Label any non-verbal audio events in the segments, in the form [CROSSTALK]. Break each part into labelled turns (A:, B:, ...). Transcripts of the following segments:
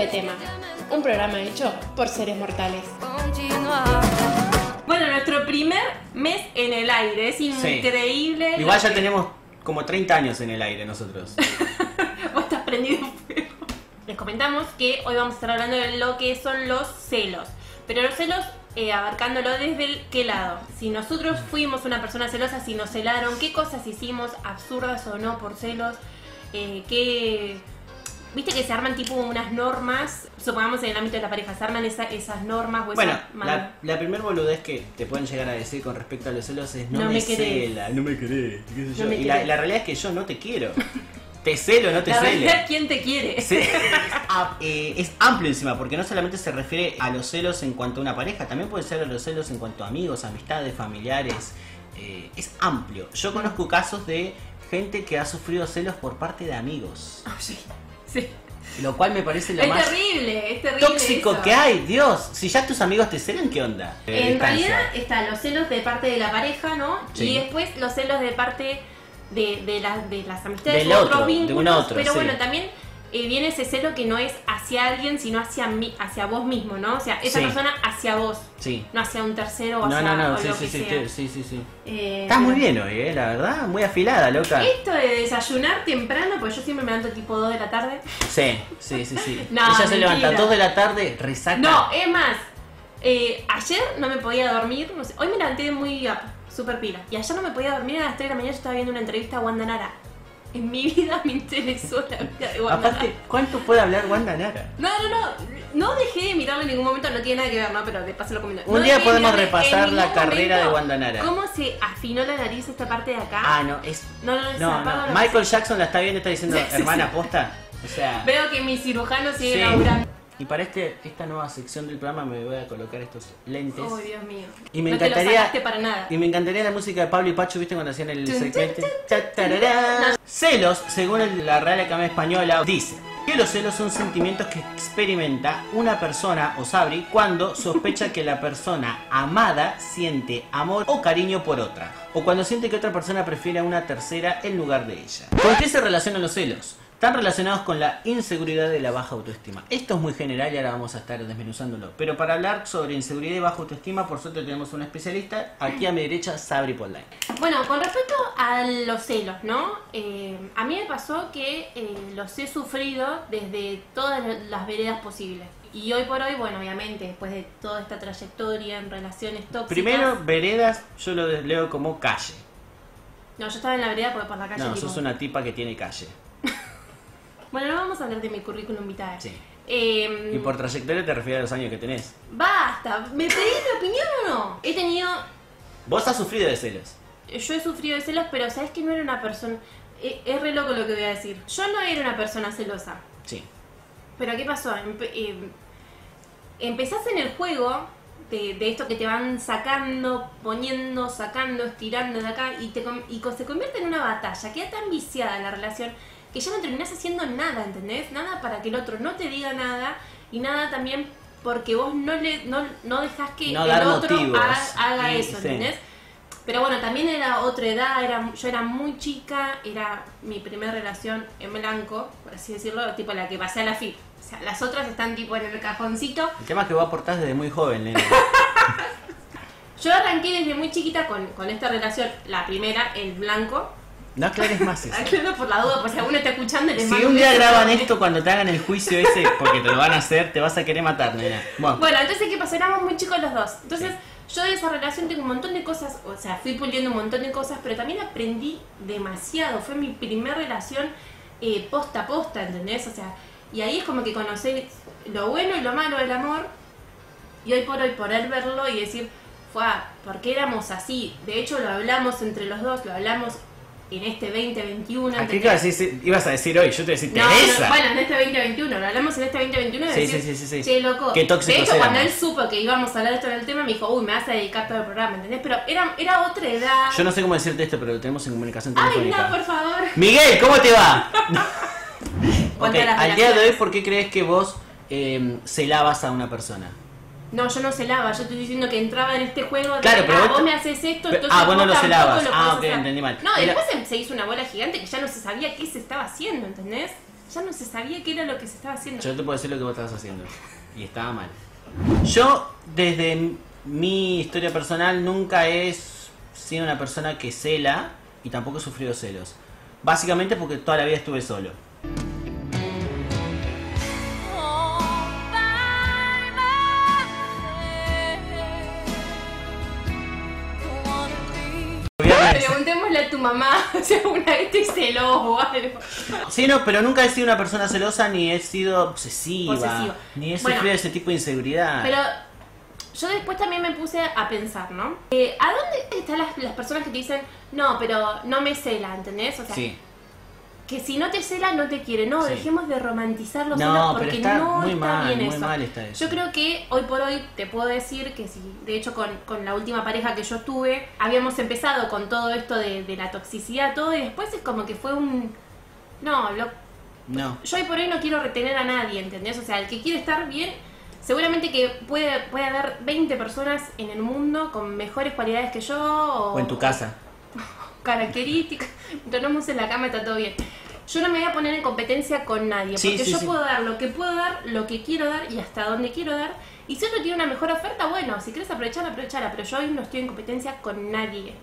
A: de tema, un programa hecho por seres mortales.
B: Bueno, nuestro primer mes en el aire, es increíble.
C: Igual ya
B: que-
C: tenemos como 30 años en el aire nosotros. [LAUGHS]
B: Vos estás prendido fuego. Les comentamos que hoy vamos a estar hablando de lo que son los celos. Pero los celos eh, abarcándolo desde el qué lado. Si nosotros fuimos una persona celosa, si nos celaron, qué cosas hicimos, absurdas o no por celos, eh, qué... Viste que se arman tipo unas normas, supongamos en el ámbito de la pareja, se arman esa- esas normas o
C: Bueno,
B: esas...
C: la, la primer boludez que te pueden llegar a decir con respecto a los celos es no,
B: No
C: me,
B: me querés.
C: cela, no me querés, qué sé
B: No
C: yo.
B: me
C: y la,
B: querés.
C: la realidad es que yo no te quiero. Te celo, no te
B: la realidad, ¿quién te quiere?
C: Sí. [LAUGHS] Ah, eh, es amplio encima, porque no solamente se refiere a los celos en cuanto a una pareja, también puede ser a los celos en cuanto a amigos, amistades, familiares. Eh, es amplio. Yo conozco casos de gente que ha sufrido celos por parte de amigos,
B: Ah, sí,
C: lo cual me parece lo
B: Es
C: más
B: terrible, es terrible.
C: tóxico
B: eso.
C: que hay. Dios, si ya tus amigos te celan, ¿qué onda? Eh,
B: En
C: distancia.
B: realidad están los celos de parte de la pareja, ¿no?
C: Sí.
B: Y después los celos de parte de, de, la- de las amistades
C: Del
B: u
C: otro,
B: otros
C: de un
B: vínculos.
C: otro,
B: pero
C: sí.
B: bueno, también eh, viene ese celo que no es hacia alguien, sino hacia mí, hacia vos mismo, ¿no? O sea, esa
C: Sí.
B: persona hacia vos,
C: Sí.
B: no hacia un tercero o
C: No,
B: hacia
C: no, no,
B: o
C: sí,
B: lo
C: sí,
B: que
C: sí,
B: sea.
C: sí, sí, sí, sí.
B: Eh,
C: Estás muy bien hoy, eh, la verdad, muy afilada, loca.
B: Esto de desayunar temprano, pues yo siempre me levanto tipo 2 de la tarde.
C: Sí, sí, sí, sí. [LAUGHS]
B: No,
C: Ella se levanta a 2 de la tarde, resaca.
B: No, es más, eh, ayer no me podía dormir, no sé, hoy me levanté muy up, super pila. Y ayer no me podía dormir a las 3 de la mañana, yo estaba viendo una entrevista a Wanda Nara. En mi vida me interesó la vida de Wanda
C: Aparte. ¿cuánto puede hablar Wanda Nara?
B: No, no, no, no dejé de mirarlo en ningún momento, no tiene nada que ver, ¿no? Pero de paso lo comento.
C: Un
B: No
C: día podemos repasar la carrera de Wanda Nara.
B: ¿Cómo se afinó la nariz esta parte de acá?
C: Ah, no, es.
B: no, no, no,
C: Michael Jackson la está viendo está diciendo, hermana, posta. O sea.
B: Veo que mi cirujano sigue
C: sí.
B: laburando.
C: Y para este, esta nueva sección del programa me voy a colocar estos lentes.
B: Oh, Dios mío.
C: Y me
B: no te lo
C: encantaría.
B: sacaste para nada.
C: Y me encantaría la música de Pablo y Pacho, ¿viste cuando hacían el segmento? Celos, según la Real Academia Española, dice que los celos son sentimientos que experimenta una persona o sabri cuando sospecha que la persona amada siente amor o cariño por otra, o cuando siente que otra persona prefiere a una tercera en lugar de ella. ¿Con qué se relacionan los celos? Están relacionados con la inseguridad y la baja autoestima. Esto es muy general y ahora vamos a estar desmenuzándolo. Pero para hablar sobre inseguridad y baja autoestima, por suerte tenemos una especialista. Aquí a mi derecha, Sabri Podline.
B: Bueno, con respecto a los celos, ¿no? Eh, a mí me pasó que eh, los he sufrido desde todas las veredas posibles. Y hoy por hoy, bueno, obviamente, después de toda esta trayectoria en relaciones tóxicas.
C: Primero, veredas, yo lo leo como calle.
B: No, yo estaba en la vereda porque por la calle.
C: No,
B: tipo-
C: sos una tipa que tiene calle.
B: Bueno, no vamos a hablar de mi currículum vitae.
C: Sí.
B: Eh,
C: Y por trayectoria te refieres a los años que tenés.
B: Basta, ¿me pedís mi opinión o no? He tenido
C: Vos has sufrido de celos.
B: yo he sufrido de celos, pero sabes que no era una persona. Es re loco lo que voy a decir. Yo no era una persona celosa.
C: Sí.
B: Pero ¿qué pasó? Empe- eh, empezás en el juego de, de esto que te van sacando, poniendo, sacando, estirando de acá y, te, com- y se convierte en una batalla. Queda tan viciada la relación que ya no terminás haciendo nada, ¿entendés? Nada para que el otro no te diga nada y nada también porque vos no le no, no dejás que
C: No
B: el otro haga, eso,
C: sí.
B: ¿entendés? Pero bueno, también era otra edad, era, yo era muy chica, era mi primera relación en blanco, por así decirlo, tipo la que pasé a la FIP. O sea, las otras están tipo en el cajoncito.
C: El tema es que vos aportás desde muy joven, nene. [LAUGHS]
B: Yo arranqué desde muy chiquita con, con esta relación, la primera, el blanco.
C: No aclares más eso. [LAUGHS]
B: Aclaro por la duda, por si alguno está escuchando les
C: Si un día graban esto cuando te hagan el juicio ese, porque te lo van a hacer, te vas a querer matar, nena. Bueno,
B: Bueno, entonces, ¿qué pasó? Éramos muy chicos los dos. Entonces, yo de esa relación tengo un montón de cosas, o sea, fui puliendo un montón de cosas, pero también aprendí demasiado. Fue mi primera relación eh, posta a posta, ¿entendés? O sea, y ahí es como que conocí lo bueno y lo malo del amor, y hoy por hoy poder verlo y decir, fue, ¿por qué éramos así? De hecho, lo hablamos entre los dos, lo hablamos en este 2021.
C: ¿a qué
B: ¿entendés?
C: ibas a decir, ibas a decir hoy? Yo te voy a decir,
B: No,
C: Teresa.
B: no, bueno, en este 2021, lo hablamos en este 2021 de
C: Sí,
B: decir,
C: sí, sí, sí, sí.
B: che, loco.
C: Qué tóxicos
B: de hecho, cuando él supo que íbamos a hablar de esto en el tema, me dijo, uy, me vas a dedicar todo el programa, ¿entendés? Pero era, era otra edad.
C: Yo no sé cómo decirte esto, pero lo tenemos en comunicación
B: Ay,
C: telefónica.
B: no, por favor.
C: Miguel, ¿cómo te va? [LAUGHS]
B: Cuanto
C: Ok,
B: a las
C: al día de hoy. ¿por qué crees que vos eh, celabas a una persona?
B: No, yo no celaba, yo estoy diciendo que entraba en este juego de,
C: Claro, pero
B: ah,
C: vos
B: vos me haces esto,
C: Pero-
B: entonces
C: ah, vos no lo celabas.
B: lo
C: Ah, ok,
B: hacer.
C: entendí mal.
B: No, después se, se hizo una bola gigante que ya no se sabía qué se estaba haciendo, ¿entendés? ya no se sabía qué era lo que se estaba haciendo.
C: Yo te puedo decir lo que vos estabas haciendo. Y estaba mal. Yo, desde mi historia personal, nunca he sido una persona que cela y tampoco he sufrido celos. Básicamente porque toda la vida estuve solo.
B: Mamá [LAUGHS] si alguna vez celó o algo.
C: Sí, no, pero nunca he sido una persona celosa ni he sido obsesiva.
B: Posesiva.
C: Ni he
B: Bueno.
C: sufrido ese tipo de inseguridad.
B: Pero yo después también me puse a pensar, ¿no? Eh, ¿A dónde están las, las personas que te dicen, no, pero no me cela, ¿entendés? O sea,
C: Sí.
B: Que si no te cela, no te quiere. No,
C: Sí.
B: dejemos de romantizar los
C: No,
B: celos
C: pero
B: porque
C: está
B: no
C: muy
B: está
C: mal,
B: bien
C: muy
B: eso.
C: mal está eso.
B: Yo creo que hoy por hoy te puedo decir que si, de hecho, con, con la última pareja que yo tuve, habíamos empezado con todo esto de, de la toxicidad, todo, y después es como que fue un. No, lo,
C: No.
B: yo hoy por hoy no quiero retener a nadie, ¿entendés? O sea, el que quiere estar bien, seguramente que puede, puede haber 20 personas en el mundo con mejores cualidades que yo o,
C: O en tu casa. [LAUGHS]
B: características. Dormimos en la cama, está todo bien. Yo no me voy a poner en competencia con nadie,
C: Sí,
B: porque
C: sí,
B: yo
C: sí.
B: puedo dar lo que puedo dar, lo que quiero dar y hasta donde quiero dar. Y si otro tiene una mejor oferta, bueno, si quieres aprovecharla, aprovechala, pero yo hoy no estoy en competencia con nadie.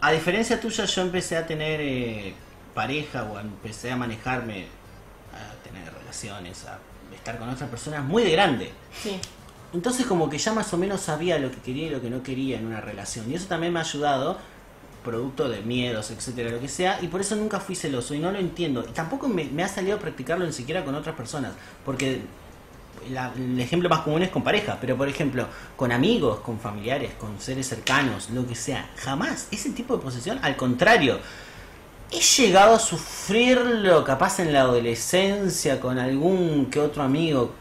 C: A diferencia tuya, yo empecé a tener eh, pareja o empecé a manejarme, a tener relaciones, a estar con otras personas muy de grande.
B: Sí.
C: Entonces como que ya más o menos sabía lo que quería y lo que no quería en una relación. Y eso también me ha ayudado, producto de miedos, etcétera, lo que sea, y por eso nunca fui celoso y no lo entiendo. Y tampoco me, ha salido a practicarlo ni siquiera con otras personas, porque la- el ejemplo más común es con pareja, pero por ejemplo, con amigos, con familiares, con seres cercanos, lo que sea, jamás ese tipo de posesión, al contrario, he llegado a sufrirlo capaz en la adolescencia con algún que otro amigo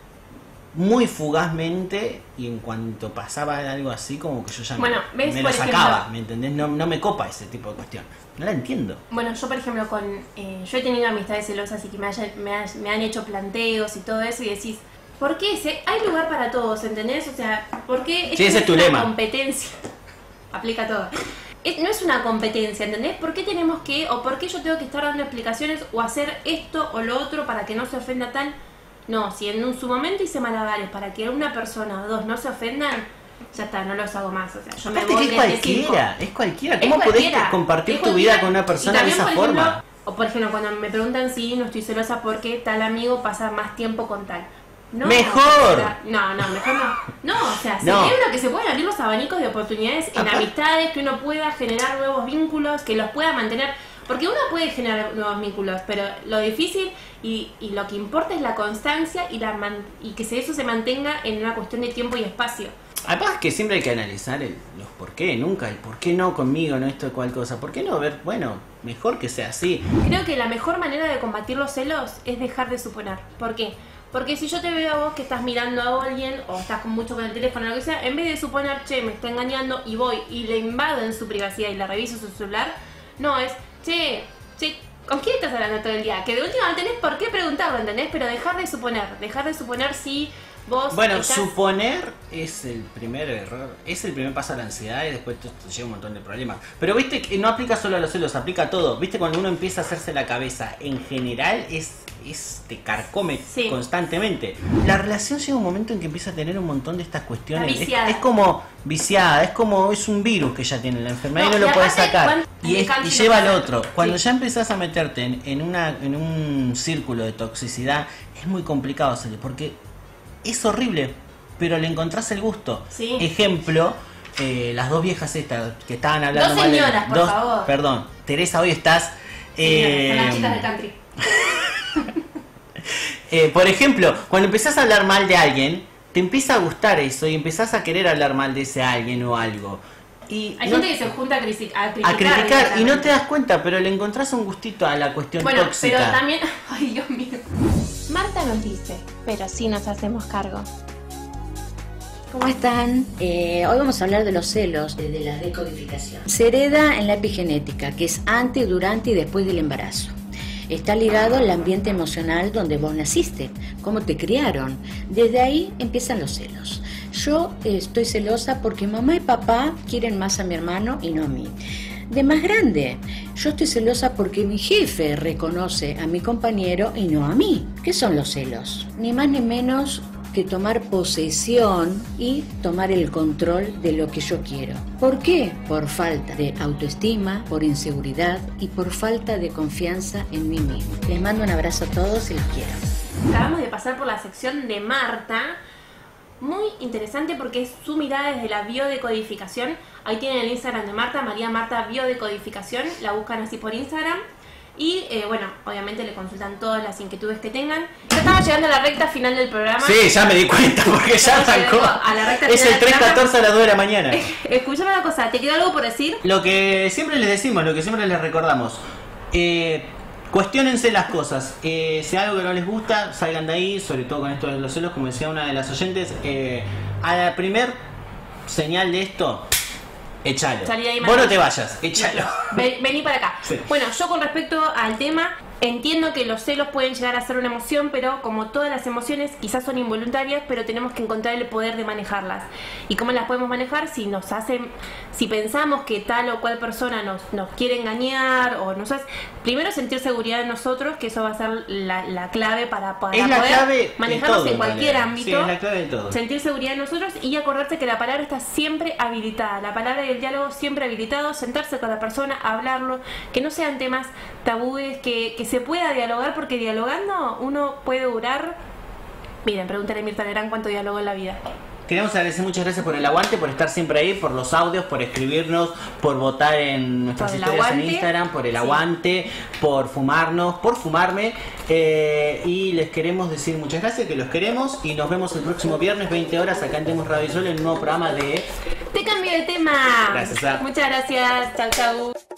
C: muy fugazmente y en cuanto pasaba algo así como que yo ya me-
B: Bueno,
C: me,
B: ¿ves?
C: lo sacaba,
B: ejemplo-
C: ¿me entendés? No, no me copa ese tipo de cuestión. No la entiendo.
B: Bueno, yo por ejemplo con eh, yo he tenido amistades celosas y que me, hayan- me, ha- me han hecho planteos y todo eso y decís, ¿por qué? Si hay lugar para todos, ¿entendés? O sea, ¿por qué
C: Sí, ese es tu
B: una
C: lema.
B: competencia? [LAUGHS] Aplica todo. Es- no es una competencia, ¿entendés? ¿Por qué tenemos que, o por qué yo tengo que estar dando explicaciones o hacer esto o lo otro para que no se ofenda tal? No, si en un- su momento hice malabares para que una persona o dos no se ofendan, ya está, no los hago más. O sea, yo me voy
C: que es cualquiera, es cualquiera.
B: Es
C: ¿Cómo podés compartir tu vida con una persona de esa
B: ejemplo,
C: forma?
B: o por ejemplo, cuando me preguntan si no estoy celosa porque tal amigo pasa más tiempo con tal. No,
C: ¡Mejor!
B: o sea, no, no, mejor no. No, o sea,
C: No.
B: celebro que se puedan abrir los abanicos de oportunidades en amistades, que uno pueda generar nuevos vínculos, que los pueda mantener. Porque uno puede generar nuevos vínculos, pero lo difícil y, y lo que importa es la constancia y, la man- y que eso se mantenga en una cuestión de tiempo y espacio.
C: Además que siempre hay que analizar el, los por qué, nunca el por qué no conmigo, no esto, cual cosa. ¿Por qué no ver, bueno, mejor que sea así?
B: Creo que la mejor manera de combatir los celos es dejar de suponer. ¿Por qué? Porque si yo te veo a vos que estás mirando a alguien o estás con mucho con el teléfono o lo que sea, en vez de suponer, che, me está engañando y voy y le invado en su privacidad y le reviso su celular, no, es, che, che, ¿con quién estás hablando todo el día? Que de última no tenés por qué preguntarlo, ¿entendés? Pero dejar de suponer, dejar de suponer si vos
C: Bueno,
B: estás...
C: suponer es el primer error, es el primer paso a la ansiedad y después te, te lleva un montón de problemas. Pero viste que no aplica solo a los celos, aplica a todo. Viste cuando uno empieza a hacerse la cabeza, en general es, es te carcome
B: Sí.
C: constantemente. La relación llega un momento en que empieza a tener un montón de estas cuestiones. Es, como viciada, es como es un virus que ya tiene la enfermedad
B: No,
C: y no lo puedes
B: aparte,
C: sacar. Y, es- y lleva al otro. Cuando
B: Sí.
C: ya empezás a meterte en, en una, en un círculo de toxicidad, es muy complicado salir porque es horrible, pero le encontrás el gusto.
B: Sí.
C: Ejemplo, eh, las dos viejas estas que estaban hablando
B: Dos
C: mal de-
B: señoras, por
C: dos-
B: favor.
C: Perdón, Teresa, hoy estás.
B: Señoras, son las
C: eh,
B: chicas del country. [LAUGHS]
C: eh, por ejemplo, cuando empezás a hablar mal de alguien, te empieza a gustar eso y empezás a querer hablar mal de ese alguien o algo. Y
B: Hay
C: no-
B: gente que se junta a, criticar.
C: a criticar y no te das cuenta, pero le encontrás un gustito a la cuestión
B: Bueno,
C: tóxica.
B: pero también... [LAUGHS] Ay, Dios mío.
A: Marta nos dice, pero sí nos hacemos cargo.
D: ¿Cómo están? Eh, hoy vamos a hablar de los celos, de, de la decodificación. Se hereda en la epigenética, que es antes, durante y después del embarazo. Está ligado al ambiente emocional donde vos naciste, cómo te criaron. Desde ahí empiezan los celos. Yo eh, estoy celosa porque mamá y papá quieren más a mi hermano y no a mí. De más grande, Yo estoy celosa porque mi jefe reconoce a mi compañero y no a mí. ¿Qué son los celos? Ni más ni menos que tomar posesión y tomar el control de lo que yo quiero. ¿Por qué? Por falta de autoestima, por inseguridad y por falta de confianza en mí mismo. Les mando un abrazo a todos y los quiero.
B: Acabamos de pasar por la sección de Marta. Muy interesante porque es su mirada desde la biodecodificación. Ahí tienen el Instagram de Marta, María Marta Biodecodificación. La buscan así por Instagram. Y eh, bueno, obviamente le consultan todas las inquietudes que tengan. Ya estamos llegando a la recta final del programa.
C: Sí, ya me di cuenta porque ya arrancó.
B: a la recta
C: Es el
B: del programa.
C: 3.14 a las 2 de la mañana. [LAUGHS]
B: Escuchame una cosa, ¿te quedó algo por decir?
C: Lo que siempre les decimos, lo que siempre les recordamos. Eh, cuestionense las cosas. Eh, si algo que no les gusta, salgan de ahí, sobre todo con esto de los celos, como decía una de las oyentes. eh, a la primer señal de esto, échalo.
B: Salí ahí,
C: Vos no te vayas, échalo.
B: Ven- vení para acá.
C: Sí.
B: Bueno, yo con respecto al tema, entiendo que los celos pueden llegar a ser una emoción, pero como todas las emociones, quizás son involuntarias, pero tenemos que encontrar el poder de manejarlas. ¿Y cómo las podemos manejar? Si nos hacen, si pensamos que tal o cual persona nos, nos quiere engañar o nos hace, primero sentir seguridad en nosotros, que eso va a ser la, la clave para, para
C: Es la
B: poder
C: clave
B: manejarnos
C: todo,
B: en cualquier ámbito
C: Sí, es la clave de todo.
B: sentir seguridad en nosotros y acordarse que la palabra está siempre habilitada, la palabra y el diálogo siempre habilitado, sentarse con la persona, hablarlo, que no sean temas tabúes, que, que se pueda dialogar, porque dialogando uno puede durar. Miren, pregúntale a Mirta Legrand cuánto dialogó en la vida.
C: Queremos agradecer muchas gracias por el aguante, por estar siempre ahí, por los audios, por escribirnos, por votar en nuestras historias en. Instagram, por el
B: Sí.
C: aguante, por fumarnos, por fumarme. eh, y les queremos decir muchas gracias, que los queremos. Y nos vemos el próximo viernes, 20 horas, acá en Temos Radio Sol, en un nuevo programa de
B: Te cambio de tema.
C: Gracias.
B: Muchas gracias. Chau, chau.